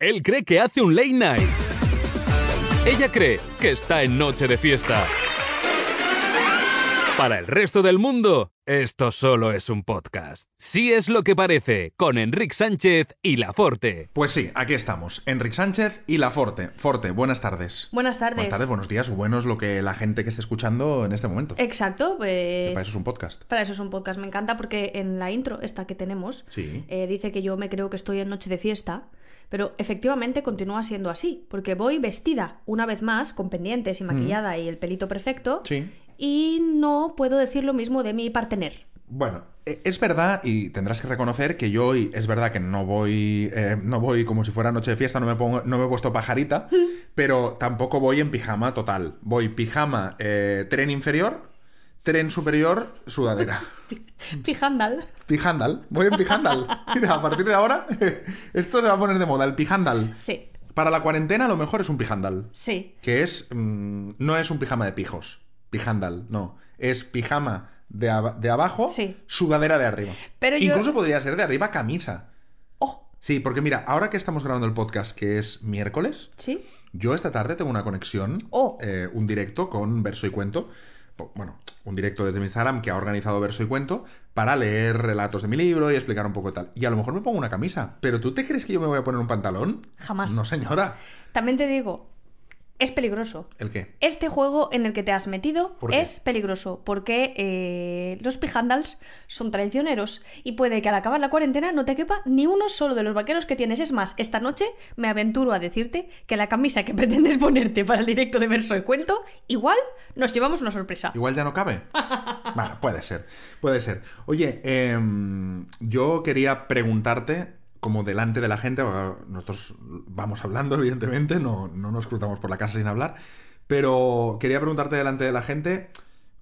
Él cree que hace un late night. Ella cree que está en noche de fiesta. Para el resto del mundo, esto solo es un podcast. Sí es lo que parece, con Enrique Sánchez y La Forte. Pues sí, aquí estamos. Enrique Sánchez y La Forte. Forte, buenas tardes. Buenas tardes. Buenas tardes, buenos días, o buenos lo que la gente que esté escuchando en este momento. Exacto, pues... Para eso es un podcast. Para eso es un podcast. Me encanta porque en la intro, esta que tenemos, Sí. eh, dice que yo me creo que estoy en noche de fiesta. Pero efectivamente continúa siendo así, porque voy vestida una vez más, con pendientes y maquillada y el pelito perfecto, Sí. y no puedo decir lo mismo de mi partener. Bueno, e- es verdad y tendrás que reconocer que yo hoy es verdad que no voy eh, no voy como si fuera noche de fiesta, no me pongo, no me he puesto pajarita, pero tampoco voy en pijama total. Voy pijama eh, tren inferior, tren superior, sudadera. Pijandal. Pijandal, voy en pijandal. Mira, a partir de ahora esto se va a poner de moda, el pijandal. Sí, Para la cuarentena lo mejor es un pijandal, sí. que es mm, no es un pijama de pijos, pijandal, no, es pijama de, de abajo, Sí. sudadera de arriba. Pero yo- Incluso podría ser de arriba camisa. Oh, Sí, porque mira, ahora que estamos grabando el podcast, que es miércoles, sí. yo esta tarde tengo una conexión, Oh. eh, un directo con Verso y Cuento. Bueno, un directo desde mi Instagram que ha organizado Verso y Cuento para leer relatos de mi libro y explicar un poco tal. Y a lo mejor me pongo una camisa. ¿Pero tú te crees que yo me voy a poner un pantalón? Jamás. No, señora. También te digo, es peligroso. ¿El qué? Este juego en el que te has metido es peligroso porque eh, los pijandals son traicioneros y puede que al acabar la cuarentena no te quepa ni uno solo de los vaqueros que tienes. Es más, esta noche me aventuro a decirte que la camisa que pretendes ponerte para el directo de verso y cuento, igual nos llevamos una sorpresa. Igual ya no cabe. Bueno, puede ser, puede ser. Oye, em, yo quería preguntarte, como delante de la gente, nosotros vamos hablando, evidentemente, no, no nos cruzamos por la casa sin hablar, pero quería preguntarte delante de la gente,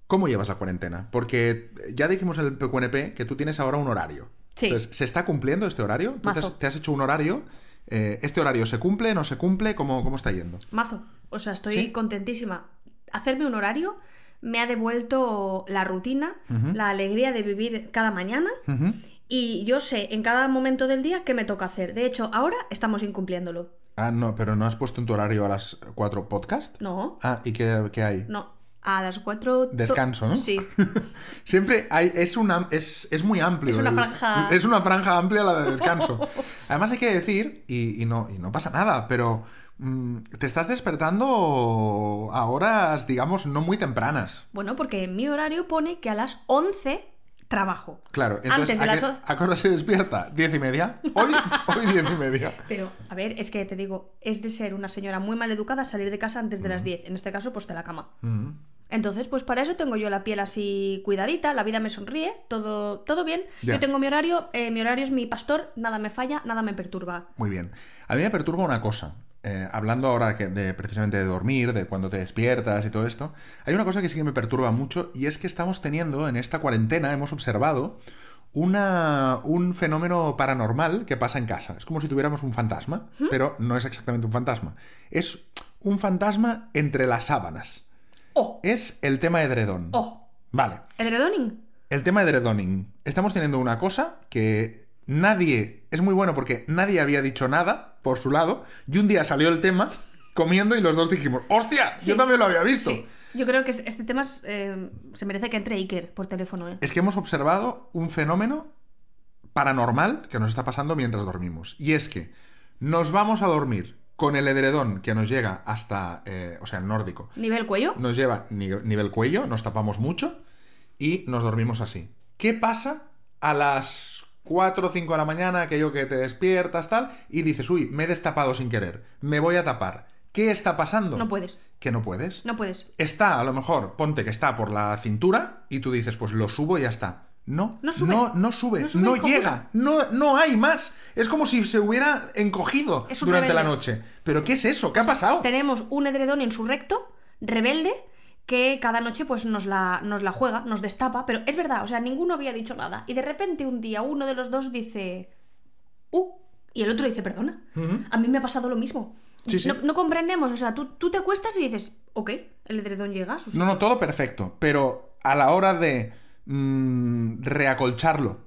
¿cómo llevas la cuarentena? Porque ya dijimos en el PQNP que tú tienes ahora un horario. Sí. Entonces, ¿se está cumpliendo este horario? ¿Tú te has, te has hecho un horario? Eh, ¿Este horario se cumple, no se cumple? ¿Cómo, cómo está yendo? Mazo, o sea, estoy ¿Sí? contentísima. Hacerme un horario me ha devuelto la rutina, la alegría de vivir cada mañana. Y yo sé en cada momento del día qué me toca hacer. De hecho, ahora estamos incumpliéndolo. Ah, no, pero ¿no has puesto en tu horario a las 4 podcast? No, Ah, ¿y qué, qué hay? no. A las cuatro... to- Descanso, ¿no? Sí. Siempre hay, es, una, es, es muy amplio. Es una el- franja- Es una franja amplia la de descanso. Además hay que decir, y, y no, y no pasa nada, pero mm, te estás despertando a horas, digamos, no muy tempranas. Bueno, porque en mi horario pone que a las 11 trabajo. Claro, entonces, Antes de ¿a, las... qué, a qué hora se despierta? ¿Diez y media? Hoy, hoy diez y media. Pero, a ver, es que te digo, es de ser una señora muy mal educada salir de casa antes de las 10. En este caso, pues de la cama. Mm. Entonces, pues para eso tengo yo la piel así cuidadita, la vida me sonríe, todo, todo bien. Yo tengo mi horario, eh, mi horario es mi pastor, nada me falla, nada me perturba. Muy bien. A mí me perturba una cosa. Eh, hablando ahora que de, precisamente de dormir, de cuando te despiertas y todo esto, hay una cosa que sí que me perturba mucho y es que estamos teniendo en esta cuarentena, hemos observado una, un fenómeno paranormal que pasa en casa. Es como si tuviéramos un fantasma, pero no es exactamente un fantasma. Es un fantasma entre las sábanas. ¡Oh! Es el tema edredón. ¡Oh! Vale. ¿Edredoning? El tema de edredoning. Estamos teniendo una cosa que nadie. Es muy bueno porque nadie había dicho nada por su lado. Y un día salió el tema comiendo y los dos dijimos: ¡Hostia! Sí. Yo también lo había visto. Sí. Yo creo que es- este tema es, eh, se merece que entre Iker por teléfono, ¿eh? Es que hemos observado un fenómeno paranormal que nos está pasando mientras dormimos. Y es que nos vamos a dormir con el edredón que nos llega hasta. eh, o sea, el nórdico. ¿Nivel cuello? Nos lleva ni- nivel cuello, nos tapamos mucho y nos dormimos así. ¿Qué pasa a las 4 o 5 de la mañana, aquello que te despiertas, tal, y dices, uy, me he destapado sin querer, me voy a tapar? ¿Qué está pasando? No puedes. Que no puedes. No puedes. Está, a lo mejor, ponte que está por la cintura y tú dices, pues lo subo y ya está. No, No sube. no, no sube, No sube llega, no, no hay más. Es como si se hubiera encogido durante la noche. ¿Pero qué es eso? ¿Qué ha pasado? Tenemos un edredón en su recto, rebelde, que cada noche pues nos la, nos la juega, nos destapa, pero es verdad, o sea, ninguno había dicho nada. Y de repente un día uno de los dos dice, uh, y el otro dice, perdona, a mí me ha pasado lo mismo. Sí, sí. No, no comprendemos, o sea, tú, tú te acuestas y dices, ok, el edredón llega No, no, todo perfecto. Pero a la hora de mm, reacolcharlo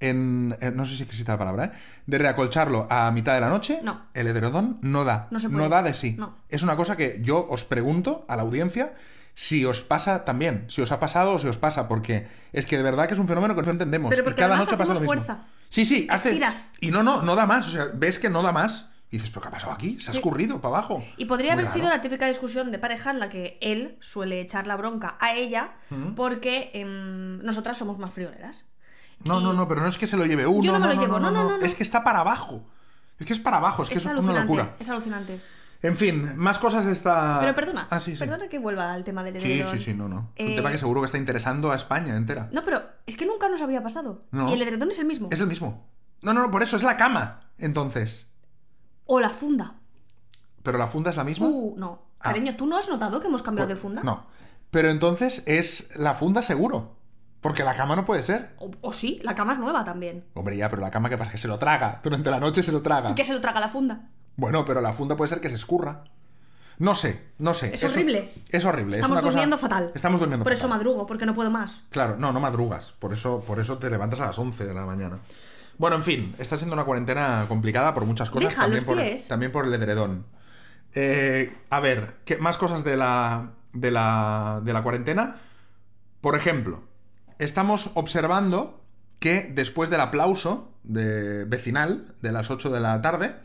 en, eh, no sé si existe la palabra, ¿eh? de reacolcharlo a mitad de la noche, No. el edredón no da, No se puede. da de sí. No. Es una cosa que yo os pregunto a la audiencia si os pasa también, si os ha pasado o si os pasa, porque es que de verdad que es un fenómeno que no entendemos. Pero y porque cada noche pasa lo mismo. fuerza. Sí, sí, Estiras. Y no, no, no da más. O sea, ves que no da más. Y dices, ¿pero qué ha pasado aquí? Se ha escurrido para abajo. Y podría Muy haber sido la típica discusión de pareja en la que él suele echar la bronca a ella porque em, nosotras somos más frioleras. No, y- no, no, pero no es que se lo lleve uno. Yo no me no, lo llevo, no, no, no, no. Es que está para abajo. Es que es para abajo, es que es, es una locura. Es alucinante. En fin, más cosas de esta. Pero perdona, Ah, sí, sí. perdona que vuelva al tema del Sí, edredón. sí, sí, no, no. Es un Eh, tema que seguro que está interesando a España entera. No, pero es que nunca nos había pasado. No. Y el edredón es el mismo. Es el mismo. No, no, no, por eso es la cama. Entonces. O la funda. Pero la funda es la misma. Uh, no. Ah. Cariño, ¿tú no has notado que hemos cambiado de funda? No. Pero entonces es la funda seguro. Porque la cama no puede ser. O, o sí, la cama es nueva también. Hombre, ya, pero la cama, ¿qué pasa? Que se lo traga. Durante la noche se lo traga. ¿Y qué se lo traga la funda? Bueno, pero la funda puede ser que se escurra. No sé, no sé. Es horrible. Es horrible. es Estamos cosa- durmiendo fatal. Estamos durmiendo Por fatal. eso madrugo, porque no puedo más. Claro, no, no madrugas. Por eso, por eso te levantas a las 11 de la mañana. Bueno, en fin, está siendo una cuarentena complicada por muchas cosas. Deja también, los por, pies. también por el edredón. Eh, a ver, ¿qué, más cosas de la, de, la, de la cuarentena. Por ejemplo, estamos observando que después del aplauso de vecinal de las 8 de la tarde,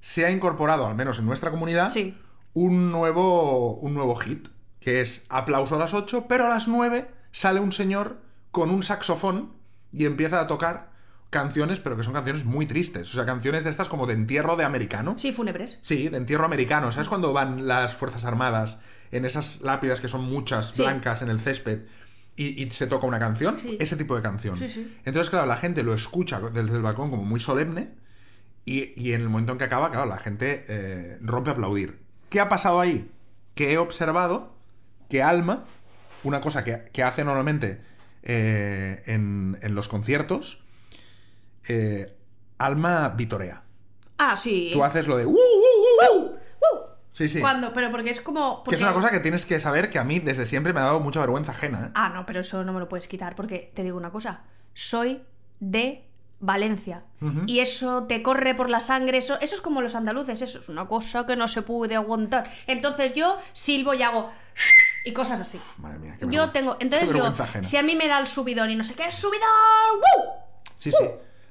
se ha incorporado, al menos en nuestra comunidad, Sí. un nuevo, un nuevo hit, que es aplauso a las 8, pero a las 9 sale un señor con un saxofón y empieza a tocar canciones, pero que son canciones muy tristes. O sea, canciones de estas como de entierro de americano. Sí, fúnebres. Sí, de entierro americano. ¿Sabes cuando van las Fuerzas Armadas en esas lápidas que son muchas, Sí. blancas, en el césped, y, y se toca una canción? Sí. Ese tipo de canción. Sí, sí. Entonces, claro, la gente lo escucha desde el balcón como muy solemne, y, y en el momento en que acaba, claro, la gente eh, rompe a aplaudir. ¿Qué ha pasado ahí? Que he observado que Alma, una cosa que, que hace normalmente eh, en, en los conciertos, eh, Alma vitorea. Ah, sí. Tú haces lo de... "Uh, uh, uh, uh". ¡Uh! Sí, sí. ¿Cuándo? Pero porque es como. Que es una cosa que tienes que saber que a mí desde siempre me ha dado mucha vergüenza ajena. ¿eh? Ah, no, pero eso no me lo puedes quitar, porque te digo una cosa. Soy de Valencia. Y eso te corre por la sangre. Eso, eso es como los andaluces. Eso es una cosa que no se puede aguantar. Entonces yo silbo y hago. Y cosas así. Madre mía. qué Yo tengo. Qué Entonces yo. ajena. Si a mí me da el subidón y no sé qué, ¡subidón! ¡Woo! Sí, sí.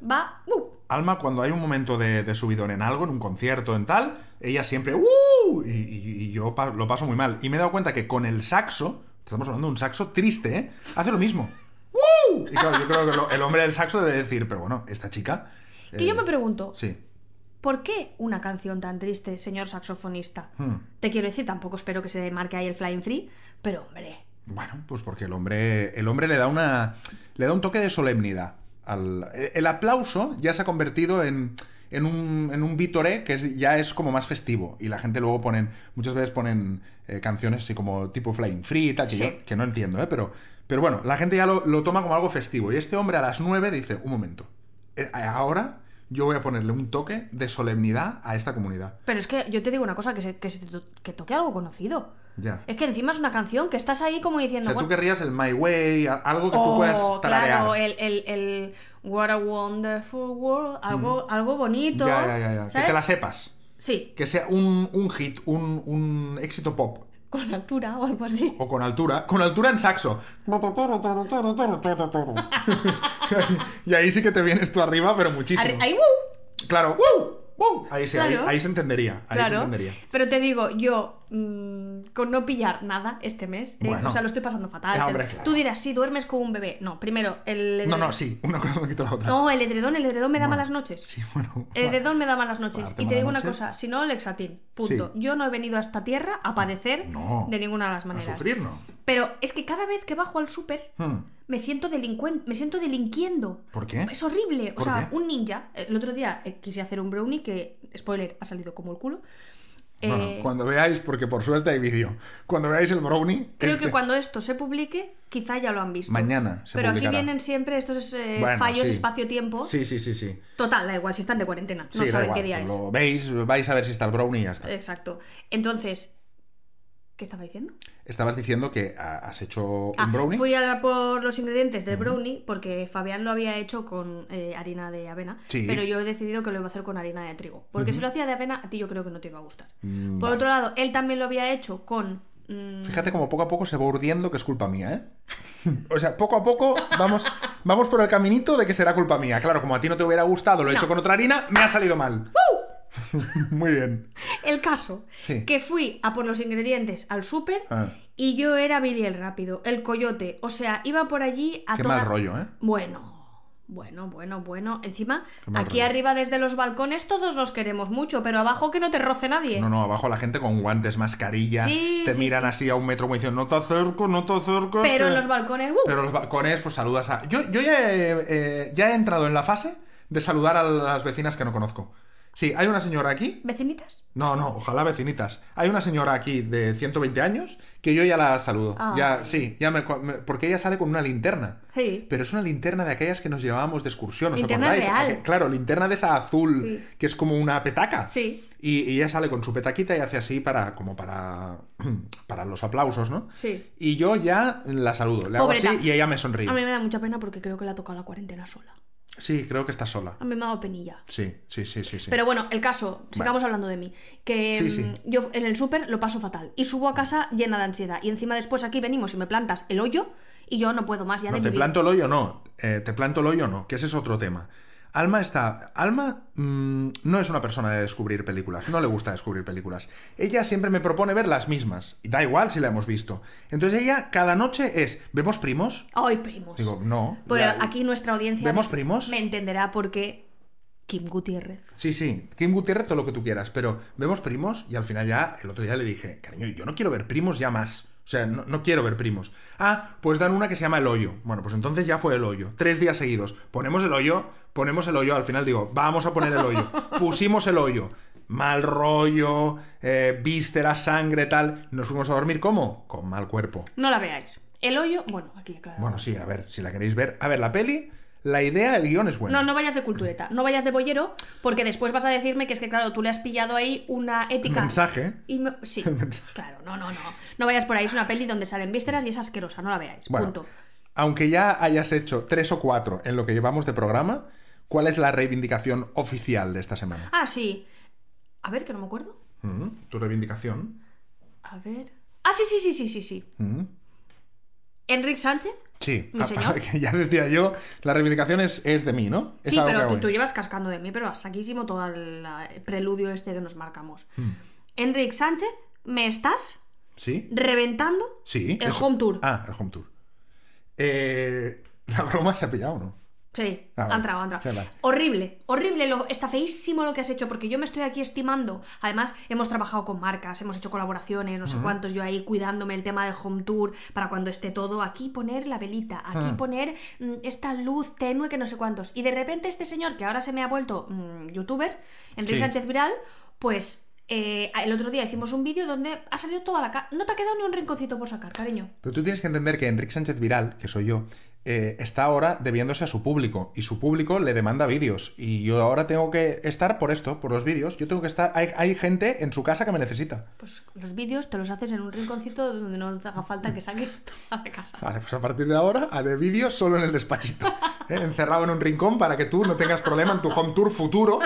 Va. ¡Woo! Alma, cuando hay un momento de, de subidón en algo, en un concierto, en tal, ella siempre ¡Uh! Y, y- y yo pa- lo paso muy mal. Y me he dado cuenta que con el saxo, estamos hablando de un saxo triste, ¿eh? Hace lo mismo. Y claro, yo creo que lo- el hombre del saxo debe decir, pero bueno, esta chica. Que eh, yo me pregunto, Sí. ¿por qué una canción tan triste, señor saxofonista? Hmm. Te quiero decir, tampoco espero que se marque ahí el flying free, pero hombre. Bueno, pues porque el hombre, el hombre le da una, le da un toque de solemnidad. Al, el aplauso ya se ha convertido en, en un, en un que es- ya es como más festivo y la gente luego ponen, muchas veces ponen eh, canciones así como tipo Flying Free y tal, que, Sí. yo, que no entiendo, ¿eh? pero, pero bueno, la gente ya lo, lo toma como algo festivo y este hombre a las 9 dice, un momento, eh, ahora yo voy a ponerle un toque de solemnidad a esta comunidad. Pero es que yo te digo una cosa, que, se, que, se to- que toque algo conocido. Ya. Es que encima es una canción que estás ahí como O diciendo... sea, tú querrías el My Way, algo que tú puedas tararear. claro, el, el, el What a Wonderful World, algo, algo bonito. Ya, ya, ya, ya. Que te la sepas. Sí, Que sea un, un hit, un, un éxito pop. Con altura o algo así. O con altura. Con altura en saxo. y ahí sí que te vienes tú arriba, pero muchísimo. Ahí, ¡uh! Claro. ¡uh! ¡uh! Ahí, sí, ahí- Claro. ahí, se entendería. Ahí se entendería. pero te digo, yo mm, con no pillar nada este mes, eh, Bueno. o sea, lo estoy pasando fatal. Hombre, claro. Tú dirás, sí, duermes con un bebé. No, primero, el No, edredón- no, sí. Una cosa no quita la otra. No, el edredón, el edredón me da Bueno, malas noches. Sí, bueno. El edredón me da malas noches. Y te digo una cosa, si no, el exatín. Punto. Sí. Yo no he venido a esta tierra a padecer No. de ninguna de las A maneras. sufrir, ¿no? Pero es que cada vez que bajo al súper, Hmm. me siento delincuente, me siento delinquiendo. ¿Por qué? Es horrible. O ¿Por sea, qué? un ninja. El otro día eh, quise hacer un brownie que, spoiler, ha salido como el culo. Bueno, Eh, cuando veáis, porque por suerte hay vídeo. Cuando veáis el brownie. Creo este- que cuando esto se publique, quizá ya lo han visto. Mañana se Pero publicará. aquí vienen siempre estos eh, Bueno, fallos sí. espacio-tiempo. Sí, sí, sí, sí. Total, da igual si están de cuarentena. No Sí, saben igual, qué día es. Lo veis, vais a ver si está el brownie y ya está. Exacto. Entonces, ¿Qué estaba diciendo? Estabas diciendo que ha- has hecho Ah, un brownie. Fui a por los ingredientes del brownie porque Fabián lo había hecho con eh, harina de avena, Sí. pero yo he decidido que lo iba a hacer con harina de trigo. Porque si lo hacía de avena, a ti yo creo que no te iba a gustar. Mm, por vale. otro lado, él también lo había hecho con... mm, Fíjate como poco a poco se va urdiendo que es culpa mía, ¿eh? O sea, poco a poco vamos, vamos por el caminito de que será culpa mía. Claro, como a ti no te hubiera gustado, lo he No. hecho con otra harina, me ha salido mal. Muy bien. El caso, Sí. que fui a por los ingredientes al súper Ah. y yo era Billy el rápido, el coyote. O sea, iba por allí a Qué toda... mal rollo, ¿eh? Bueno, bueno, bueno, bueno. Encima, aquí rollo. arriba desde los balcones todos nos queremos mucho, pero abajo que no te roce nadie. No, no, abajo la gente con guantes, mascarilla, Sí, te sí, miran sí. así a un metro como diciendo, no te acerco, no te acerco. Pero que-". en los balcones, ¡uh! Pero en los balcones, pues saludas a... Yo, yo ya, he, eh, ya he entrado en la fase de saludar a las vecinas que no conozco. Sí, hay una señora aquí ¿Vecinitas? No, no, ojalá vecinitas. Hay una señora aquí de 120 años que yo ya la saludo. Ay. Ya, sí, ya me, me- porque ella sale con una linterna. Sí. Pero es una linterna de aquellas que nos llevábamos de excursión, ¿os Linterna acordáis? real. Claro, linterna de esa azul Sí. que es como una petaca. Sí. Y, y ella sale con su petaquita y hace así para como para para los aplausos, ¿no? Sí. Y yo ya la saludo, le hago así y ella me sonríe. A mí me da mucha pena porque creo que le ha tocado la cuarentena sola. Sí, creo que está sola. A mí me ha dado penilla. Sí, sí, sí, sí, sí. Pero bueno, el caso, sigamos hablando de mí. Que Sí, sí. mm, yo en el súper lo paso fatal. Y subo a casa llena de ansiedad. Y encima después aquí venimos y me plantas el hoyo y yo no puedo más ya No, de te vivir. planto el hoyo no. Eh, te planto el hoyo no, que ese es otro tema. Alma está. Alma mm, no es una persona de descubrir películas, no le gusta descubrir películas. Ella siempre me propone ver las mismas, y da igual si la hemos visto. Entonces ella cada noche es, ¿vemos primos? Ay, primos. Digo, no. Pero aquí nuestra audiencia ¿Vemos me- primos? me entenderá porque Kim Gutiérrez. Sí, sí, Kim Gutiérrez todo lo que tú quieras, pero vemos primos y al final ya, el otro día le dije, cariño, yo no quiero ver primos ya más. O sea, no, no quiero ver primos. Ah, pues dan una que se llama El Hoyo. Bueno, pues entonces ya fue El Hoyo. Tres días seguidos. Ponemos El Hoyo, ponemos El Hoyo. Al final digo, vamos a poner El Hoyo. Pusimos El Hoyo. Mal rollo, eh, vísceras, sangre, tal. Nos fuimos a dormir, ¿cómo? Con mal cuerpo. No la veáis. El hoyo, bueno, aquí claro. Bueno, sí, a ver, si la queréis ver. A ver, la peli, la idea, el guion es bueno. No, no vayas de cultureta, no vayas de bollero, porque después vas a decirme que es que, claro, tú le has pillado ahí una ética. Mensaje. Y me- Sí, Mensaje. claro, no, no, no. No vayas por ahí, es una peli donde salen vísceras y es asquerosa, no la veáis. Bueno, Punto. aunque ya hayas hecho tres o cuatro en lo que llevamos de programa, ¿cuál es la reivindicación oficial de esta semana? Ah, sí. A ver, que no me acuerdo. Mm, ¿Tu reivindicación? A ver. Ah, sí, sí, sí, sí, sí, sí. Mm, Enrique Sánchez. Sí, Mi Ah, señor. que ya decía yo, la reivindicación es, es de mí, ¿no? Es Sí, pero tú, llevas cascando de mí, pero saquísimo todo el, preludio este que nos marcamos. Hmm. Enrique Sánchez, ¿me estás ¿Sí? reventando Sí. el eso. home tour? Ah, el home tour. Eh, ¿La broma se ha pillado no? Sí, Ah, vale. ha entrado, ha entrado. Sí, vale. Horrible, horrible, lo, está feísimo lo que has hecho, porque yo me estoy aquí estimando. Además, hemos trabajado con marcas, hemos hecho colaboraciones, no sé cuántos, yo ahí cuidándome el tema del home tour para cuando esté todo. Aquí poner la velita, aquí Ah. poner mm, esta luz tenue que no sé cuántos. Y de repente este señor, que ahora se me ha vuelto mm, youtuber, Enrique Sí. Sánchez Viral, pues eh, el otro día hicimos un vídeo donde ha salido toda la cara. No te ha quedado ni un rinconcito por sacar, cariño. Pero tú tienes que entender que Enrique Sánchez Viral, que soy yo, eh, está ahora debiéndose a su público y su público le demanda vídeos y yo ahora tengo que estar por esto, por los vídeos. Yo tengo que estar. Hay, hay gente en su casa que me necesita. Pues los vídeos te los haces en un rinconcito donde no te haga falta que saques toda la casa. Vale, pues a partir de ahora haré vídeos solo en el despachito, ¿eh? encerrado en un rincón para que tú no tengas problema en tu home tour futuro.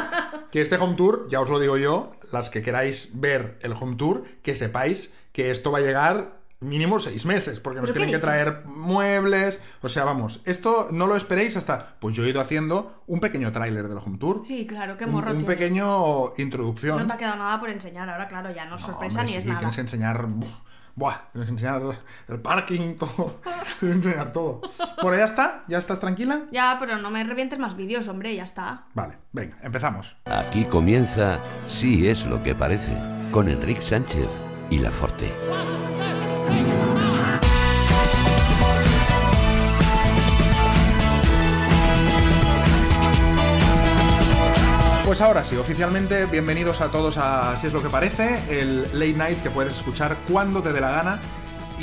Que este home tour, ya os lo digo yo, las que queráis ver el home tour, que sepáis que esto va a llegar mínimo seis meses, porque nos ¿Pero qué tienen que traer muebles. O sea, vamos, esto no lo esperéis hasta. Pues yo he ido haciendo un pequeño tráiler del home tour. Sí, claro, qué morro un pequeño introducción. No te ha quedado nada por enseñar, ahora claro, ya no es No, sorpresa hombre, ni es sí, nada. Tienes que enseñar. Buah, tienes que enseñar el parking, todo. Tienes que enseñar todo. Bueno, ya está. ¿Ya estás tranquila? Ya, pero no me revientes más vídeos, hombre, ya está. Vale, venga, empezamos. Aquí comienza Sí es lo que parece, con Enrique Sánchez y La Forte. Pues ahora sí, oficialmente, bienvenidos a todos a Si es lo que parece, el late night que puedes escuchar cuando te dé la gana.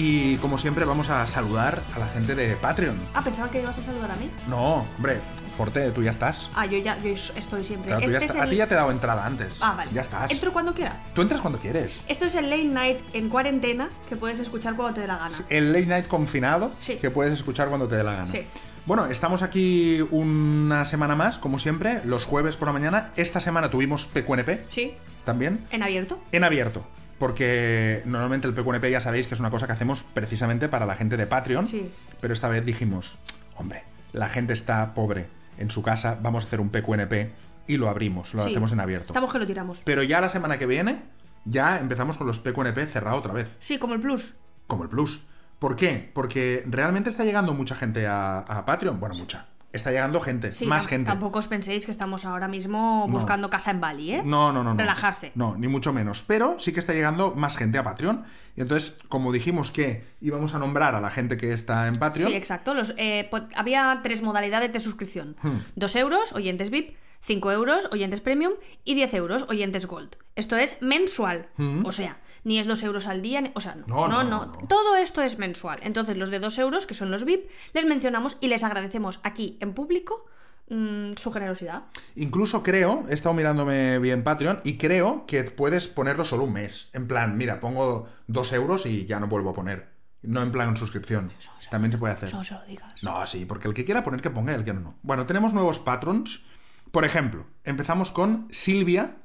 Y como siempre vamos a saludar a la gente de Patreon. Ah, pensaba que ibas a saludar a mí. No, hombre, Forte, tú ya estás. Ah, yo ya yo estoy siempre. Claro, tú ya Este es A ti ya te he dado entrada antes. Ah, vale. Ya estás. Entro cuando quiera. Tú entras cuando quieres. Esto es el late night en cuarentena que puedes escuchar cuando te dé la gana. El late night confinado Sí. que puedes escuchar cuando te dé la gana. Sí. Bueno, estamos aquí una semana más, como siempre, los jueves por la mañana. Esta semana tuvimos PQNP Sí, también, en abierto. en abierto. Porque normalmente el PQNP ya sabéis que es una cosa que hacemos precisamente para la gente de Patreon. Sí. Pero esta vez dijimos, hombre, la gente está pobre en su casa, vamos a hacer un PQNP y lo abrimos, lo Sí. hacemos en abierto. Estamos que lo tiramos. Pero ya la semana que viene, ya empezamos con los PQNP cerrado otra vez Sí, como el plus. como el Plus. ¿Por qué? Porque realmente está llegando mucha gente a, a Patreon. Bueno, mucha. Está llegando gente, Sí, más gente. Tampoco os penséis que estamos ahora mismo No. buscando casa en Bali, ¿eh? No, no, no, no. Relajarse. No, ni mucho menos. Pero sí que está llegando más gente a Patreon. Y entonces, como dijimos que íbamos a nombrar a la gente que está en Patreon. Sí, exacto. Los, eh, había tres modalidades de suscripción. Hmm. Dos euros, oyentes VIP, 5 euros, oyentes premium y 10 euros, oyentes gold. Esto es mensual. O sea, ni es 2 euros al día, ni- o sea, no. No, no, no, no, no, no. Todo esto es mensual. Entonces, los de 2 euros, que son los VIP, les mencionamos y les agradecemos aquí en público mm, su generosidad. Incluso creo, he estado mirándome bien Patreon y creo que puedes ponerlo solo un mes. En plan, mira, pongo dos euros y ya no vuelvo a poner. No en plan suscripción. También se puede hacer. Digas. No, sí, porque el que quiera poner que ponga y el que no, no. Bueno, tenemos nuevos patrons. Por ejemplo, empezamos con Silvia,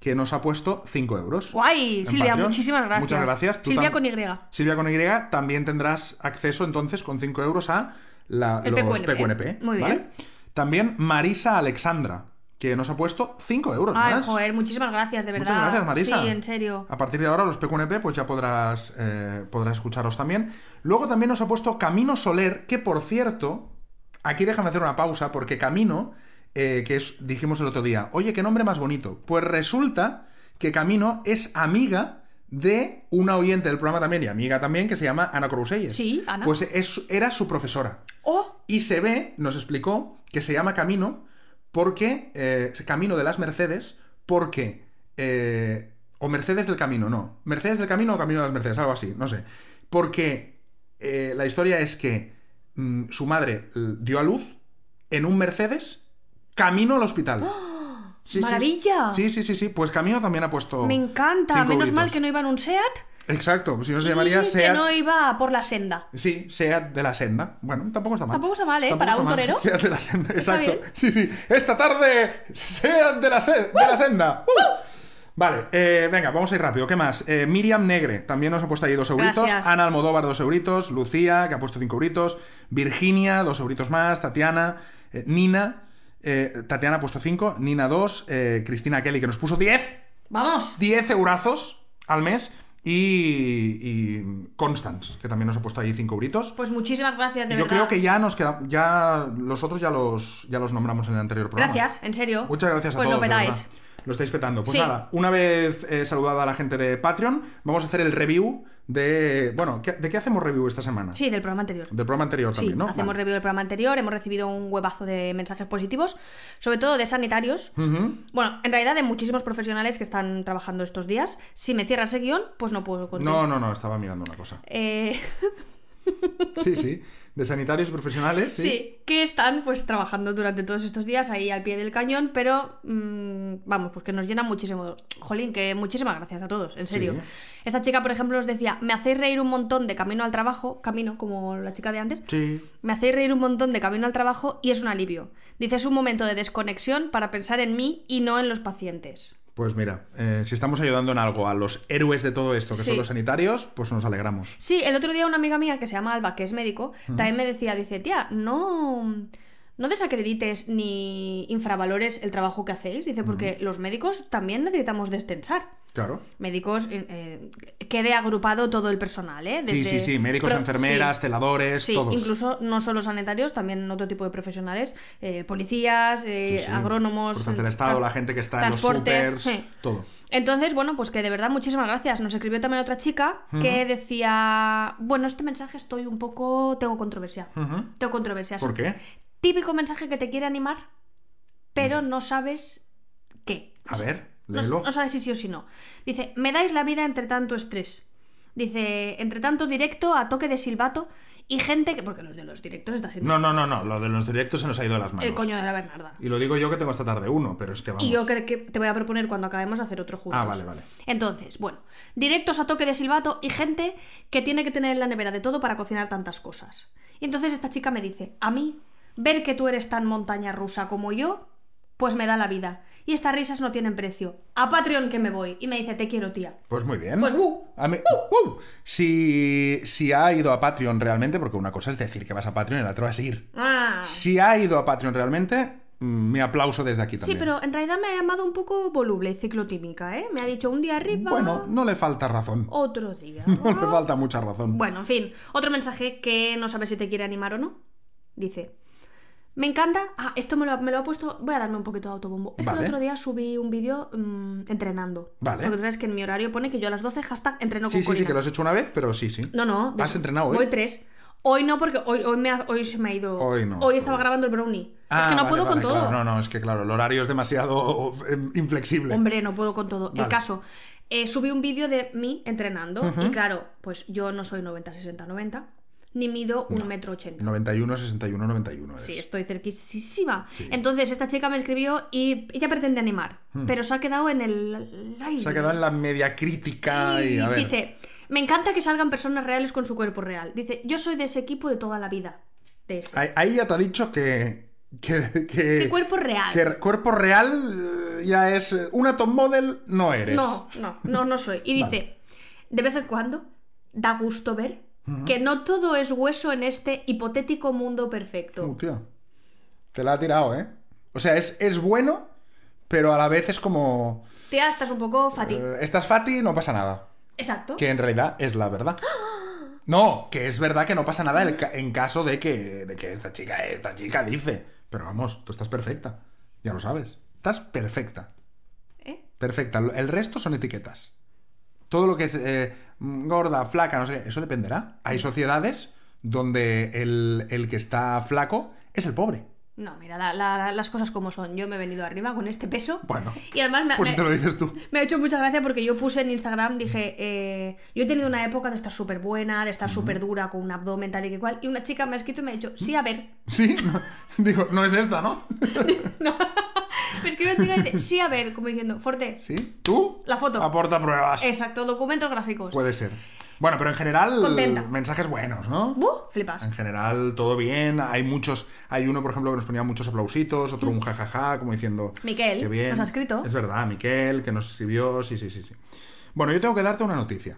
que nos ha puesto 5 euros. Guay, Silvia, Patreon. muchísimas gracias. Muchas gracias. Tú Silvia con Y. Silvia con Y también tendrás acceso entonces con 5 euros a la- los PQNP. PQNP. Muy ¿vale? bien. También Marisa Alexandra, que nos ha puesto 5 euros Ay, más. joder, muchísimas gracias, de verdad. Muchas gracias, Marisa. Sí, en serio. A partir de ahora, los PQNP, pues ya podrás, eh, podrás escucharos también. Luego también nos ha puesto Camino Soler, que por cierto, aquí déjame hacer una pausa, porque Camino, eh, que es, dijimos el otro día, oye, qué nombre más bonito. Pues resulta que Camino es amiga de una oyente del programa también, y amiga también, que se llama Ana Coruselles. Sí, Ana. Pues es, era su profesora. Oh, Y se ve, nos explicó, que se llama Camino porque. eh, Camino de las Mercedes, porque. eh, o Mercedes del Camino, no. Mercedes del Camino o Camino de las Mercedes, algo así, no sé. Porque eh, la historia es que mm, su madre dio a luz en un Mercedes camino al hospital. Sí, sí. ¡Maravilla! Sí, sí, sí, sí. Pues Camino también ha puesto. me encanta. Menos mal que no iba en un SEAT. Exacto, pues si no se llamaría y que Seat. no iba por la senda. Sí, SEAT de la senda. Bueno, tampoco está mal. Tampoco está mal, ¿eh? Tampoco Para un torero. SEAT de la senda, exacto. Sí, sí. Esta tarde, SEAT de la, se- de la senda. ¡Uh! Vale, eh, venga, vamos a ir rápido. ¿Qué más? Eh, Miriam Negre también nos ha puesto ahí dos euritos. Gracias. Ana Almodóvar, dos euritos. Lucía, que ha puesto cinco euritos. Virginia, dos euritos más. Tatiana. eh, Nina. Eh, Tatiana ha puesto cinco. Nina, dos. eh, Cristina Kelly, que nos puso diez. ¡Vamos! 10 eurazos al mes. Y, y Constance, que también nos ha puesto ahí 5 euritos. Pues muchísimas gracias, de Y yo verdad. creo que ya nos queda, ya los otros ya los, ya los nombramos en el anterior programa. Gracias, en serio. Muchas gracias a pues todos. lo de petáis. Lo estáis petando. Pues Sí. nada, una vez eh, saludada a la gente de Patreon, vamos a hacer el review de. Bueno, ¿qué- ¿de qué hacemos review esta semana? Sí, del programa anterior. Del programa anterior Sí, también, ¿no? hacemos Vale. review del programa anterior, hemos recibido un huevazo de mensajes positivos, sobre todo de sanitarios. Bueno, en realidad de muchísimos profesionales que están trabajando estos días. Si me cierras el guion, pues no puedo continuar. No, no, no, estaba mirando una cosa. Eh, Sí, sí. De sanitarios profesionales, sí. sí. que están pues trabajando durante todos estos días ahí al pie del cañón, pero mm, vamos, pues que nos llena muchísimo. Jolín, que muchísimas gracias a todos, en serio. Sí. Esta chica, por ejemplo, os decía, me hacéis reír un montón de camino al trabajo, camino como la chica de antes. Sí. Me hacéis reír un montón de camino al trabajo y es un alivio. Dice, es un momento de desconexión para pensar en mí y no en los pacientes. Pues mira, eh, si estamos ayudando en algo a los héroes de todo esto, que Sí. son los sanitarios, pues nos alegramos. Sí, el otro día una amiga mía que se llama Alba, que es médico, también me decía, dice, tía, no, no desacredites ni infravalores el trabajo que hacéis, dice, porque los médicos también necesitamos destensar. Claro. Médicos, eh, eh, quede agrupado todo el personal, ¿eh? Sí, sí, sí. Médicos, pro- enfermeras, sí. celadores, Sí, todos. incluso no solo sanitarios, también otro tipo de profesionales, eh, policías, eh, Sí, agrónomos, Fuerzas del Estado, la gente que está en los supers, todo. Entonces, bueno, pues que de verdad muchísimas gracias. Nos escribió también otra chica que decía, bueno, este mensaje estoy un poco, tengo controversia. Tengo controversia. ¿Por qué? Típico mensaje que te quiere animar, pero no sabes qué. A ver, No, léelo. no sabes si sí o si no. Dice, me dais la vida entre tanto estrés. Dice, entre tanto, directo a toque de silbato y gente que. Porque los de los directos está siendo No, no, no, no. Lo de los directos se nos ha ido de las manos. el coño de la Bernarda. Y lo digo yo que tengo esta tarde uno, pero es que vamos. Y yo creo que te voy a proponer cuando acabemos de hacer otro juntos. Ah, vale, vale. Entonces, bueno, directos a toque de silbato y gente que tiene que tener en la nevera de todo para cocinar tantas cosas. Y entonces esta chica me dice, a mí, ver que tú eres tan montaña rusa como yo, pues me da la vida. Y estas risas no tienen precio. A Patreon que me voy. Y me dice, te quiero, tía. Pues muy bien. Pues, uh, A mí- uh, si, si ha ido a Patreon realmente, porque una cosa es decir que vas a Patreon y la otra es ir. Ah. Si ha ido a Patreon realmente, mm, mi aplauso desde aquí Sí, también. pero en realidad me ha llamado un poco voluble y ciclotímica, ¿eh? Me ha dicho un día arriba, Bueno, no le falta razón. otro día. No le falta mucha razón. Bueno, en fin, otro mensaje que no sabe si te quiere animar o no. Dice, me encanta... Ah, esto me lo, me lo ha puesto... Voy a darme un poquito de autobombo. Es que el otro día subí un vídeo mm, entrenando. Vale. Porque tú sabes que en mi horario pone que yo a las 12 hashtag entreno sí, con sí, sí, que lo has hecho una vez, pero sí, sí. No, no. ¿Has eso- entrenado hoy? Hoy tres. Hoy no, porque hoy, hoy, me ha- hoy se me ha ido... Hoy no. Hoy estaba grabando el brownie. es Ah, que no vale, puedo vale, con todo. No, no, es que claro, el horario es demasiado eh, inflexible. Hombre, no puedo con todo. El caso, eh, subí un vídeo de mí entrenando y claro, pues yo no soy 90, 60, 90, ni mido un metro ochenta. 91, 61, 91. eres. Sí, estoy cerquísima. Entonces esta chica me escribió y ella pretende animar, pero se ha quedado en el. Hmm. Se ha quedado en la media crítica y a ver. Dice, me encanta que salgan personas reales con su cuerpo real. Dice, yo soy de ese equipo de toda la vida. De ese. Ahí, ahí ya te ha dicho que. que, que- ¿Qué cuerpo real? que cuerpo real eh, ya es. eh, Una top model no eres. No, no, no, no soy. Y dice, de vez en cuando da gusto ver que no todo es hueso en este hipotético mundo perfecto. Uh, tío. Te la ha tirado, ¿eh? O sea, es, es bueno, pero a la vez es como. Tía, estás un poco fati. eh, estás fati, no pasa nada. Exacto. Que en realidad es la verdad. No, que es verdad que no pasa nada ca- en caso de que, de que esta chica, esta chica dice. Pero vamos, tú estás perfecta. Ya lo sabes. Estás perfecta. ¿Eh? Perfecta. El resto son etiquetas. Todo lo que es eh, gorda, flaca, no sé, qué, eso dependerá. Hay sociedades donde el, el que está flaco es el pobre. No, mira, la- la- las cosas como son. Yo me he venido arriba con este peso. Bueno, Y además me, pues me- te lo dices tú. me ha hecho mucha gracia porque yo puse en Instagram, dije, eh, yo he tenido una época de estar súper buena, de estar súper dura, con un abdomen tal y que cual, y una chica me ha escrito y me ha dicho, sí, a ver. Sí, no, digo, no es esta, ¿no? Me escribe una chica y dice, sí, a ver, como diciendo, fuerte. ¿Sí? ¿Tú? La foto. Aporta pruebas. Exacto, documentos gráficos. Puede ser. Bueno, pero en general, Contenta. mensajes buenos, ¿no? ¡Buh! Flipas. En general, todo bien. Hay muchos. Hay uno, por ejemplo, que nos ponía muchos aplausitos, otro un jajaja, como diciendo. Miquel, Qué bien. nos ha escrito. Es verdad, Miquel, que nos escribió. Sí, sí, sí, sí. Bueno, yo tengo que darte una noticia.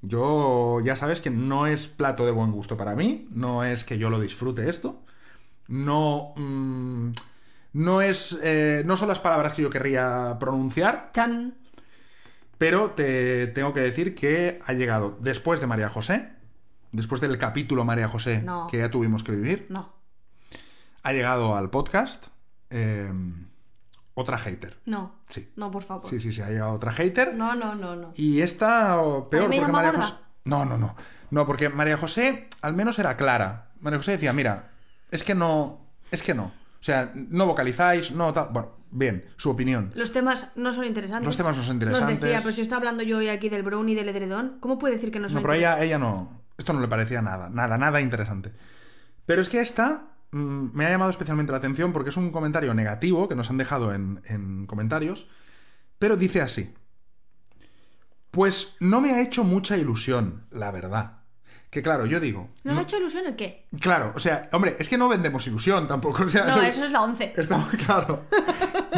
Yo, ya sabes que no es plato de buen gusto para mí. No es que yo lo disfrute esto. No. mm, no es. eh, no son las palabras que yo querría pronunciar. Chan. Pero te tengo que decir que ha llegado después de María José, después del capítulo María José No. que ya tuvimos que vivir, No, ha llegado al podcast eh, otra hater. no. Sí. No, por favor. Sí, sí, sí, ha llegado otra hater. No, no, no, no. Y esta peor ¿A mí me porque María? José. No, no, no. No, porque María José al menos era clara. María José decía, mira, es que no. Es que no. O sea, no vocalizáis, no tal. Bueno, bien, su opinión. Los temas no son interesantes. Los temas no son Nos interesantes. decía, pero si está hablando yo hoy aquí del brownie y del edredón, ¿cómo puede decir que no son No, pero ella, ella no. Esto no le parecía nada, nada, nada interesante. Pero es que esta mm, me ha llamado especialmente la atención porque es un comentario negativo que nos han dejado en, en comentarios. Pero dice así. Pues no me ha hecho mucha ilusión, la verdad. Que claro, yo digo. ¿No le ha hecho ilusión el qué? Claro, o sea, hombre, es que no vendemos ilusión tampoco. O sea, No, eso es la 11. Está muy claro.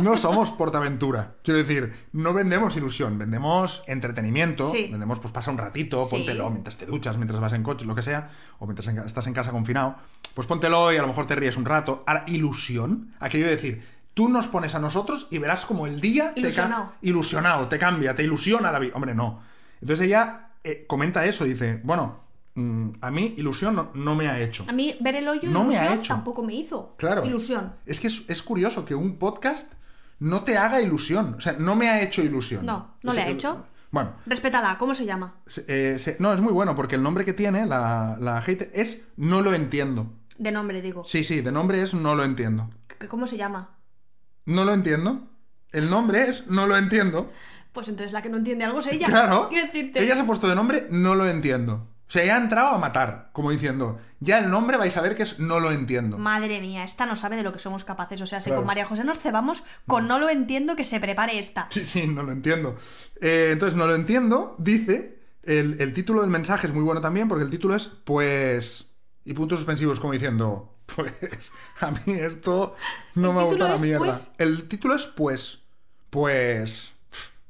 No somos Portaventura. Quiero decir, no vendemos ilusión, vendemos entretenimiento. Sí. Vendemos, pues pasa un ratito, Sí. póntelo mientras te duchas, mientras vas en coche, lo que sea, o mientras en estás en casa confinado. Pues póntelo y a lo mejor te ríes un rato. Ahora, ilusión, aquello de decir, tú nos pones a nosotros y verás como el día te Ilusionado. ca- ilusionado, te cambia, te ilusiona la vida. Hombre, no. Entonces ella eh, comenta eso, dice, bueno, a mí ilusión no, no me ha hecho. A mí ver el hoyo No me ha hecho. tampoco me hizo. Claro. Ilusión. Es que es, es curioso que un podcast no te haga ilusión. O sea, no me ha hecho ilusión. No, no Es- le ha hecho. Bueno, Respétala, ¿cómo se llama? eh, se- no, es muy bueno porque el nombre que tiene la, la hater es No lo entiendo. De nombre, digo. Sí, sí, de nombre es No lo entiendo. ¿Qué- ¿Cómo se llama? No lo entiendo. El nombre es No lo entiendo. Pues entonces la que no entiende algo es ella. Claro. Ella se ha puesto de nombre No lo entiendo. O sea, ella ha entrado a matar, como diciendo, ya el nombre vais a ver que es No lo entiendo. Madre mía, esta no sabe de lo que somos capaces. O sea, si Claro. con María José nos cebamos, con no lo entiendo que se prepare esta. Sí, sí, no lo entiendo. Eh, entonces, no lo entiendo, dice. El, el título del mensaje es muy bueno también, porque el título es, pues. Y puntos suspensivos, como diciendo, pues. A mí esto no me título gusta la mierda. pues. El título es, pues. Pues.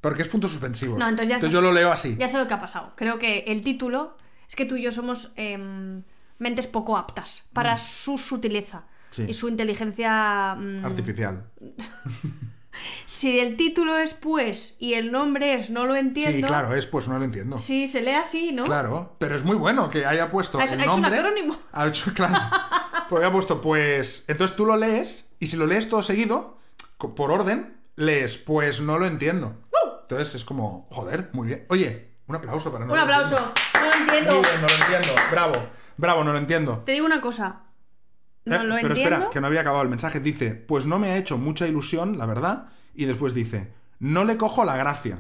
Porque es puntos suspensivos. No, entonces ya sé- yo lo leo así. Ya sé lo que ha pasado. Creo que el título es que tú y yo somos em, mentes poco aptas para su sutileza Mm. Sí. y su inteligencia. mm, Artificial. si el título es pues y el nombre es no lo entiendo. Sí, claro, es pues no lo entiendo. Sí, se lee así, ¿no? Claro, pero es muy bueno que haya puesto Ha- el ha hecho un nombre. acrónimo. Ha hecho, claro. Porque ha puesto, pues. Entonces tú lo lees, y si lo lees todo seguido, por orden, lees, pues no lo entiendo. Entonces es como, joder, muy bien. Oye, un aplauso para no Un aplauso. No lo entiendo. entiendo. Muy bien, no lo entiendo. Bravo, bravo, no lo entiendo. Te digo una cosa. No Eh, lo pero entiendo. espera, que no había acabado el mensaje. Dice, pues no me ha hecho mucha ilusión, la verdad. Y después dice, no le cojo la gracia.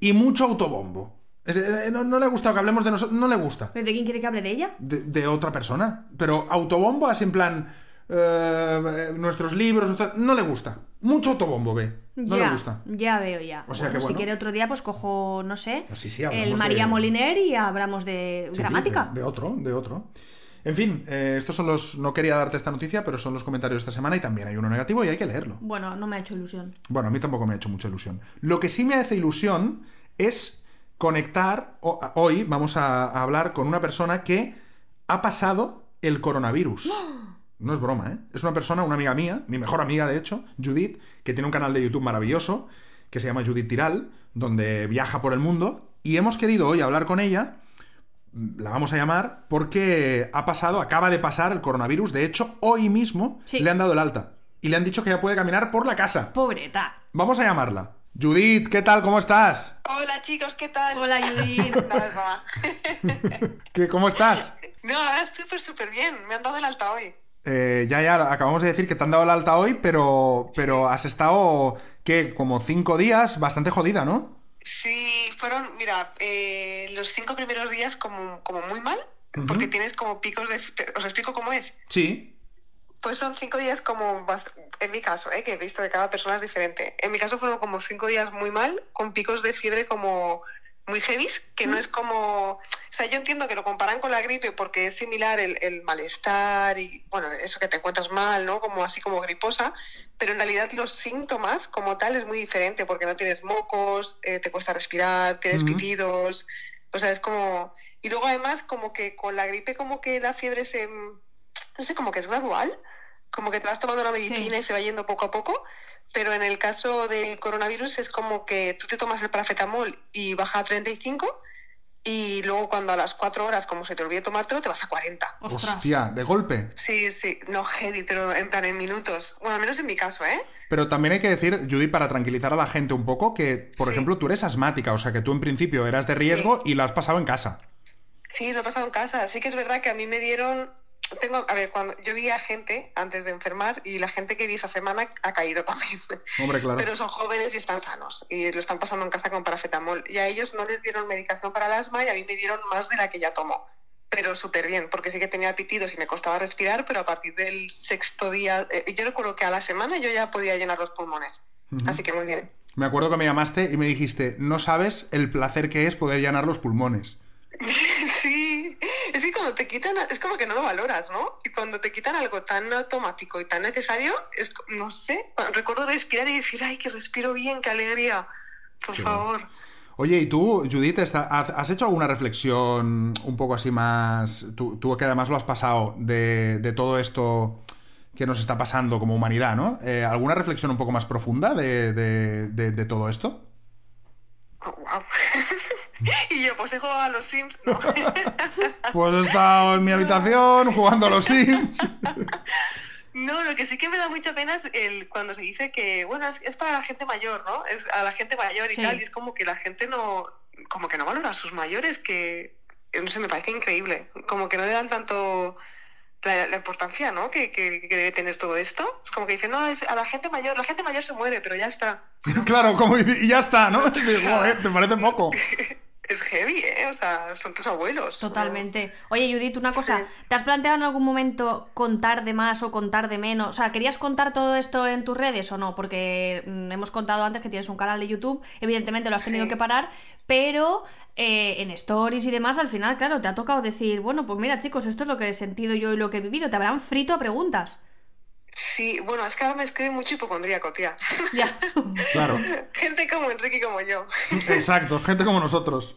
Y mucho autobombo. Es- eh, no, no le ha gustado que hablemos de nosotros. No le gusta. ¿Pero ¿De quién quiere que hable de ella? De, de otra persona. Pero autobombo así en plan... eh, nuestros libros... No le gusta. Mucho autobombo, ve. No ya, le gusta. Ya veo ya. O sea que Si bueno. quiere otro día, pues cojo, no sé, No, sí, sí, el María de- Moliner y hablamos de Sí, gramática. De, de otro, de otro. En fin, eh, estos son los... No quería darte esta noticia, pero son los comentarios de esta semana y también hay uno negativo y hay que leerlo. Bueno, no me ha hecho ilusión. Bueno, a mí tampoco me ha hecho mucha ilusión. Lo que sí me hace ilusión es conectar. o- hoy vamos a, a hablar con una persona que ha pasado el coronavirus. No es broma, ¿eh? Es una persona, una amiga mía, mi mejor amiga de hecho, Judith, que tiene un canal de YouTube maravilloso, que se llama Judith Tiral, donde viaja por el mundo. Y hemos querido hoy hablar con ella. La vamos a llamar porque ha pasado, acaba de pasar el coronavirus. De hecho, hoy mismo Sí. le han dado el alta. Y le han dicho que ya puede caminar por la casa. Pobreta. Vamos a llamarla. Judith, ¿qué tal? ¿Cómo estás? Hola chicos, ¿qué tal? Hola, Judith. Nada, es broma. ¿Qué, ¿Cómo estás? No, ahora súper, súper bien. Me han dado el alta hoy. Eh, ya, ya, acabamos de decir que te han dado el alta hoy, pero, pero has estado, ¿qué? Como cinco días, bastante jodida, ¿no? Sí, fueron, mira, eh, los cinco primeros días como, como muy mal, porque tienes como picos de... te- Os explico cómo es. Sí. Pues son cinco días como, en mi caso, ¿eh? que he visto que cada persona es diferente. En mi caso fueron como cinco días muy mal, con picos de fiebre como muy heavies, que no es como... O sea, yo entiendo que lo comparan con la gripe porque es similar el, el malestar y, bueno, eso que te encuentras mal, ¿no? Como así como griposa, pero en realidad los síntomas como tal es muy diferente porque no tienes mocos, eh, te cuesta respirar, tienes Ujú. pitidos, o sea, es como... Y luego además como que con la gripe como que la fiebre se... No sé, como que es gradual, como que te vas tomando la medicina Sí. y se va yendo poco a poco, pero en el caso del coronavirus es como que tú te tomas el paracetamol y baja a 35 y luego cuando a las 4 horas, como se te olvide tomártelo, te vas a 40. Ostras. Hostia, de golpe. Sí, sí, no heavy, pero en plan en minutos. Bueno, al menos en mi caso, ¿eh? Pero también hay que decir, Judith, para tranquilizar a la gente un poco, que, por Sí. ejemplo, tú eres asmática, o sea que tú en principio eras de riesgo y lo has pasado en casa. Sí, lo he pasado en casa. Sí que es verdad que a mí me dieron... Tengo, a ver, cuando yo vi a gente antes de enfermar y la gente que vi esa semana ha caído también. Hombre, claro. Pero son jóvenes y están sanos y lo están pasando en casa con paracetamol. Y a ellos no les dieron medicación para el asma y a mí me dieron más de la que ya tomo. Pero súper bien, porque sí que tenía pitidos y me costaba respirar, pero a partir del sexto día, eh, yo recuerdo que a la semana yo ya podía llenar los pulmones. Así que muy bien. Me acuerdo que me llamaste y me dijiste, no sabes el placer que es poder llenar los pulmones. Es que cuando te quitan, es como que no lo valoras, ¿no? Y cuando te quitan algo tan automático y tan necesario, es, no sé, recuerdo respirar y decir, ay, que respiro bien, qué alegría, por favor. Oye, ¿y tú, Judith, has hecho alguna reflexión un poco así más, tú, tú que además lo has pasado, de, de todo esto que nos está pasando como humanidad, ¿no? Eh, ¿Alguna reflexión un poco más profunda de- de todo esto? Oh, wow. y yo, pues he jugado a los Sims, no. Pues he estado en mi habitación jugando a los Sims. No, lo que sí que me da mucha pena es el, cuando se dice que, bueno, es, es para la gente mayor, ¿no? Es a la gente mayor y Sí. tal, y es como que la gente no, como que no valora a sus mayores, que, no sé, me parece increíble, como que no le dan tanto, la, la importancia, ¿no? Que, que- que debe tener todo esto. Es como que dicen, no, es a la gente mayor, la gente mayor se muere, pero ya está. Claro, como y ya está, ¿no? Joder, ¿te parece poco? Es heavy, ¿eh? O sea, son tus abuelos. Totalmente. Oye, Judith, una cosa. Sí. ¿Te has planteado en algún momento contar de más o contar de menos? O sea, ¿querías contar todo esto en tus redes o no? Porque mm, hemos contado antes que tienes un canal de YouTube, evidentemente lo has tenido Sí. que parar, pero eh, en stories y demás, al final, claro, te ha tocado decir, bueno, pues mira, chicos, esto es lo que he sentido yo y lo que he vivido. Te habrán frito a preguntas. Sí, bueno, es que ahora me escribe mucho hipocondríaco, tía. Ya. Claro. Gente como Enrique y como yo. Exacto, gente como nosotros.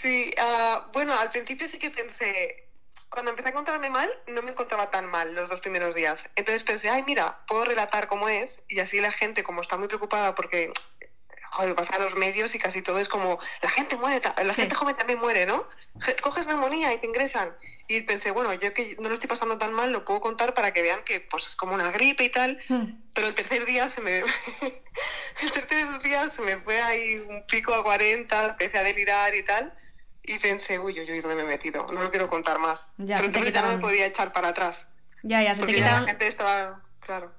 Sí, ah, bueno, al principio sí que pensé, cuando empecé a encontrarme mal, no me encontraba tan mal los dos primeros días. Entonces pensé, ay, mira, puedo relatar cómo es y así la gente, como está muy preocupada porque, joder, vas a los medios y casi todo es como, la gente muere, la Sí. gente joven también muere, ¿no? Coges neumonía y te ingresan. Y pensé, bueno, yo que no lo estoy pasando tan mal, lo puedo contar para que vean que pues es como una gripe y tal. Hmm. Pero el tercer día se me. el tercer día se me fue ahí un pico a 40, empecé a delirar y tal. Y pensé, uy, uy, uy, ¿dónde me he metido? No lo quiero contar más. Ya, Pero te entonces ya no me podía echar para atrás. Ya, ya, se te Porque la quitaron. gente estaba. Claro.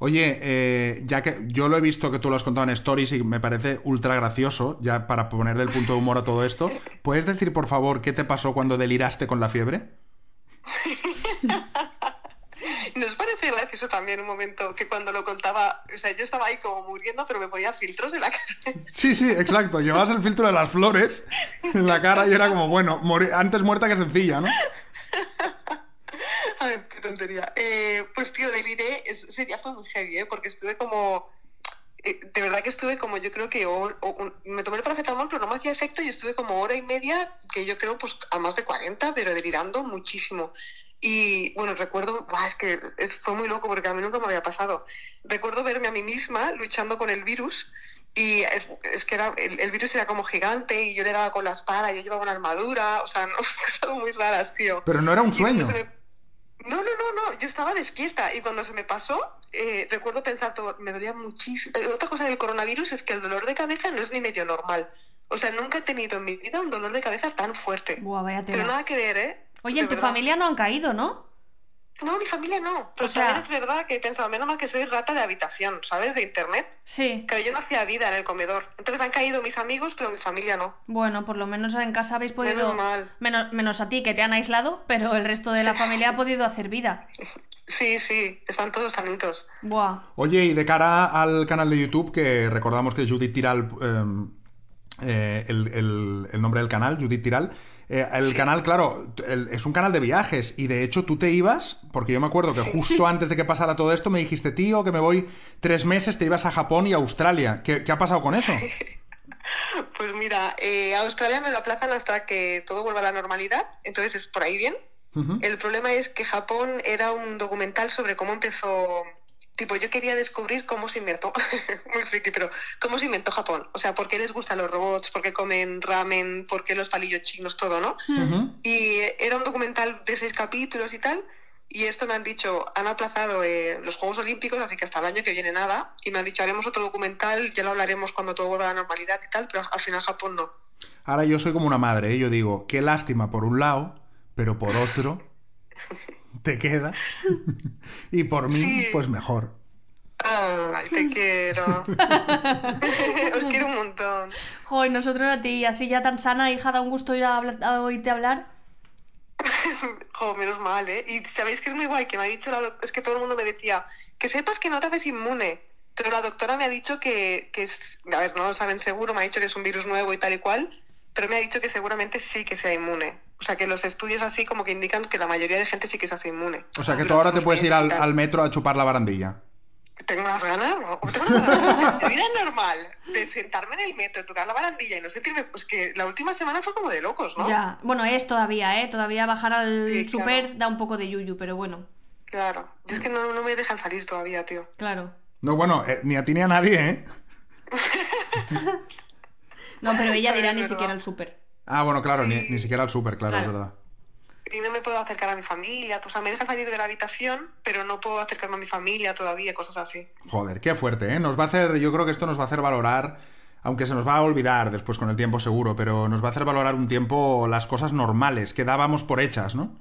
Oye, eh, ya que yo lo he visto que tú lo has contado en stories y me parece ultra gracioso, ya para ponerle el punto de humor a todo esto, ¿puedes decir por favor qué te pasó cuando deliraste con la fiebre? ¿Nos parece gracioso también un momento que cuando lo contaba, o sea, yo estaba ahí como muriendo, pero me ponía filtros en la cara? Sí, sí, exacto. Llevabas el filtro de las flores en la cara y era como, bueno, antes muerta que sencilla, ¿no? Ay, qué tontería. Eh, pues tío, deliré, es- ese día fue muy heavy, ¿eh? Porque estuve como... eh, de verdad que estuve como, yo creo que o- un- me tomé el paracetamol, pero no me hacía efecto y estuve como hora y media, que yo creo pues a más de 40, pero delirando muchísimo. Y bueno, recuerdo, buah, es que es- fue muy loco porque a mí nunca me había pasado. Recuerdo verme a mí misma luchando con el virus y es, es que era, el, el virus era como gigante y yo le daba con la espada y yo llevaba una armadura, o sea, no, cosas muy raras, tío. Pero no era un Y sueño. se me- No, no, no, no, yo estaba despierta y cuando se me pasó, eh, recuerdo pensar, todo, me dolía muchísimo. Eh, Otra cosa del coronavirus es que el dolor de cabeza no es ni medio normal. O sea, nunca he tenido en mi vida un dolor de cabeza tan fuerte. Buah, vaya Pero nada que ver, ¿eh? Oye, De en tu verdad. familia no han caído, ¿no? No, mi familia no. Pero O sea- también es verdad que he pensado, menos mal que soy rata de habitación, ¿sabes? De internet. Sí. Que yo no hacía vida en el comedor. Entonces han caído mis amigos, pero mi familia no. Bueno, por lo menos en casa habéis podido. Menos mal. Menos, menos a ti, que te han aislado, pero el resto de la familia ha podido hacer vida. Sí, sí, están todos sanitos. Buah. Oye, y de cara al canal de YouTube, que recordamos que es Judith Tiral, eh, eh, el, el- el nombre del canal, Judith Tiral. Eh, el canal, claro, el- es un canal de viajes y de hecho tú te ibas, porque yo me acuerdo que justo antes de que pasara todo esto me dijiste, tío, que me voy tres meses, te ibas a Japón y a Australia. ¿Qué, qué ha pasado con eso? Pues mira, eh, a Australia me lo aplazan hasta que todo vuelva a la normalidad, entonces es por ahí bien. El problema es que Japón era un documental sobre cómo empezó. Tipo, yo quería descubrir cómo se inventó, muy friki, pero cómo se inventó Japón. O sea, por qué les gustan los robots, por qué comen ramen, por qué los palillos chinos, todo, ¿no? Y era un documental de seis capítulos y tal. Y esto me han dicho, han aplazado eh, los Juegos Olímpicos, así que hasta el año que viene nada. Y me han dicho, haremos otro documental, ya lo hablaremos cuando todo vuelva a la normalidad y tal, pero al final Japón no. Ahora yo soy como una madre, ¿eh? yo digo, qué lástima por un lado, pero por otro te quedas. y por mí, Sí. pues mejor. Ay, te quiero. Os quiero un montón. Joder, nosotros a ti, así ya tan sana, hija, da un gusto ir a, a oírte hablar. Jo, menos mal, ¿eh? Y sabéis que es muy guay, que me ha dicho, la es que todo el mundo me decía, que sepas que no te haces inmune. Pero la doctora me ha dicho que, que es, a ver, no lo saben seguro, me ha dicho que es un virus nuevo y tal y cual, pero me ha dicho que seguramente sí que sea inmune. O sea, que los estudios así como que indican que la mayoría de gente sí que se hace inmune. O sea que tú ahora te puedes ir al, metro a chupar la barandilla. Tengo unas ganas, ¿no? Tengo unas ganas. Mi vida es normal de sentarme en el metro, tocar la barandilla y no sentirme, pues que la última semana fue como de locos, ¿no? Ya. Bueno, es todavía, ¿eh? Todavía bajar al Sí, claro. super da un poco de yuyu, pero bueno, Claro. Yo es que no, no me dejan salir todavía, tío. claro. No, bueno, eh, ni a ti ni a nadie, ¿eh? No, pero ella dirá ni siquiera el super. Ah, bueno, claro, ni, ni siquiera al súper, claro, Claro. es verdad. Y no me puedo acercar a mi familia, o sea, me deja salir de la habitación, pero no puedo acercarme a mi familia todavía, cosas así. Joder, qué fuerte, ¿eh? Nos va a hacer, yo creo que esto nos va a hacer valorar, aunque se nos va a olvidar después con el tiempo seguro, pero nos va a hacer valorar un tiempo las cosas normales que dábamos por hechas, ¿no?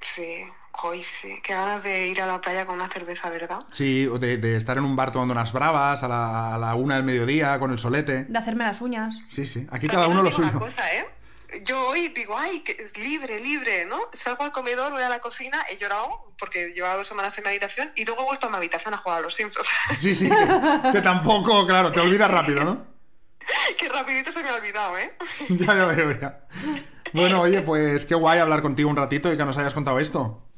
Sí, Hoy sí, qué ganas de ir a la playa con una cerveza, ¿verdad? Sí, o de, de estar en un bar tomando unas bravas a la, a la una del mediodía con el solete. De hacerme las uñas. Sí, sí, aquí También cada uno os lo digo una suyo. cosa, ¿eh? Yo hoy digo, ay, que es libre, libre, ¿no? Salgo al comedor, voy a la cocina, he llorado porque llevaba dos semanas en mi habitación y luego he vuelto a mi habitación a jugar a los Sims. Sí, sí, que, que tampoco, claro, te olvidas rápido, ¿no? que rapidito se me ha olvidado, ¿eh? Ya, ya veo, ya. Bueno, oye, pues qué guay hablar contigo un ratito y que nos hayas contado esto.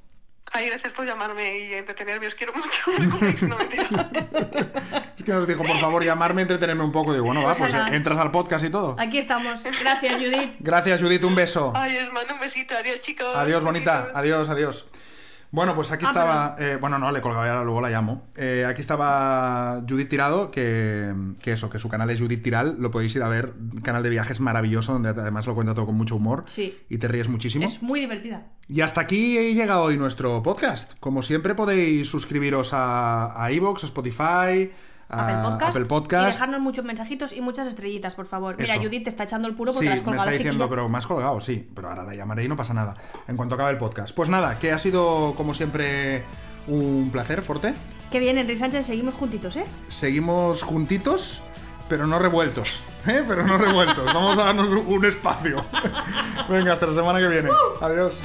Ay, gracias por llamarme y entretenerme, os quiero mucho. No. Es que nos dijo, por favor, llamarme, entretenerme un poco. Digo, bueno, va, pasa pues nada. entras al podcast y todo. Aquí estamos. Gracias, Judith. Gracias, Judith, un beso. Ay, os mando un besito. Adiós, chicos. Adiós, bonita. Adiós, adiós. Bueno, pues aquí Ah, estaba. eh, bueno, no, le colgaba ya, luego la llamo. Eh, aquí estaba Judith Tirado, que, que eso, que su canal es Judith Tiral. Lo podéis ir a ver. Canal de viajes maravilloso, donde además lo cuenta todo con mucho humor. Sí. Y te ríes muchísimo. Es muy divertida. Y hasta aquí llega hoy nuestro podcast. Como siempre, podéis suscribiros a, a iVoox, a Spotify, a Apple Podcast. Apple Y dejarnos muchos mensajitos y muchas estrellitas, por favor. Mira, Eso. Judith te está echando el puro porque Sí, la has me colgado está la diciendo, pero me has colgado, sí. Pero ahora la llamaré y no pasa nada. En cuanto acabe el podcast. Pues nada, que ha sido, como siempre, un placer, Forte. Qué bien, Enrique Sánchez, seguimos juntitos, ¿eh? Seguimos juntitos, pero no revueltos. ¿eh? Pero no revueltos. Vamos a darnos un espacio. Venga, hasta la semana que viene. Adiós.